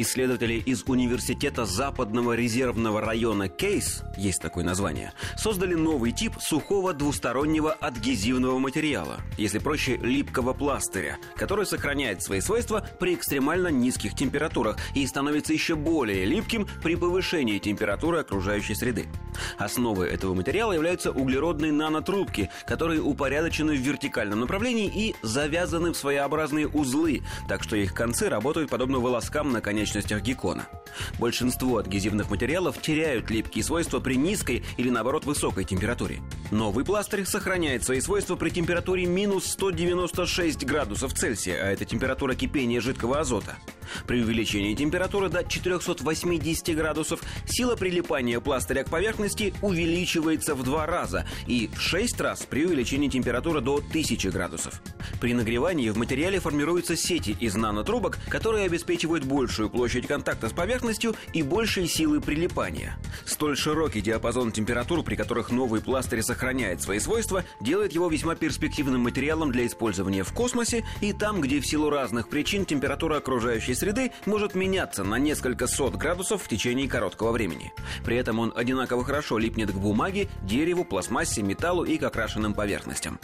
Исследователи из Университета Западного резервного района Кейс, есть такое название, создали новый тип сухого двустороннего адгезивного материала, если проще, липкого пластыря, который сохраняет свои свойства при экстремально низких температурах и становится еще более липким при повышении температуры окружающей среды. Основой этого материала являются углеродные нанотрубки, которые упорядочены в вертикальном направлении и завязаны в своеобразные узлы, так что их концы работают подобно волоскам на конечном конечностях геккона. Большинство адгезивных материалов теряют липкие свойства при низкой или, наоборот, высокой температуре. Новый пластырь сохраняет свои свойства при температуре минус 196 градусов Цельсия, а это температура кипения жидкого азота. При увеличении температуры до 480 градусов сила прилипания пластыря к поверхности увеличивается в два раза и в 6 раз при увеличении температуры до 1000 градусов. При нагревании в материале формируются сети из нанотрубок, которые обеспечивают большую площадь контакта с поверхностью и большей силы прилипания. Столь широкий диапазон температур, при которых новый пластырь сохраняет свои свойства, делает его весьма перспективным материалом для использования в космосе и там, где в силу разных причин температура окружающей среды может меняться на несколько сот градусов в течение короткого времени. При этом он одинаково хорошо липнет к бумаге, дереву, пластмассе, металлу и к окрашенным поверхностям.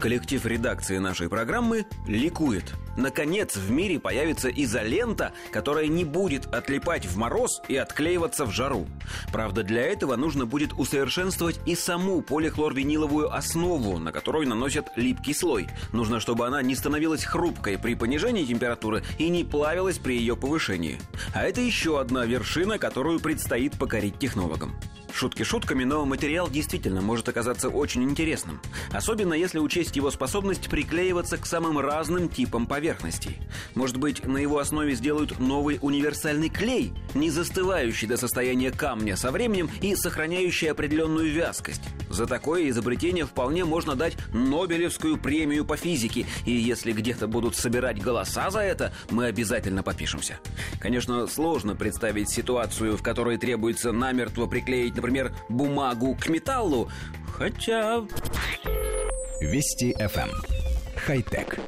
Коллектив редакции нашей программы ликует. Наконец в мире появится изолента, которая не будет отлипать в мороз и отклеиваться в жару. Правда, для этого нужно будет усовершенствовать и саму полихлорвиниловую основу, на которую наносят липкий слой. Нужно, чтобы она не становилась хрупкой при понижении температуры и не плавилась при ее повышении. А это еще одна вершина, которую предстоит покорить технологам. Шутки шутками, но материал действительно может оказаться очень интересным. Особенно если учесть его способность приклеиваться к самым разным типам поверхностей. Может быть, на его основе сделают новый универсальный клей, не застывающий до состояния камня со временем и сохраняющий определенную вязкость. За такое изобретение вполне можно дать Нобелевскую премию по физике, и если где-то будут собирать голоса за это, мы обязательно попишемся. Конечно, сложно представить ситуацию, в которой требуется намертво приклеить, например, бумагу к металлу, хотя... Вести FM. Эм. Хай-тек.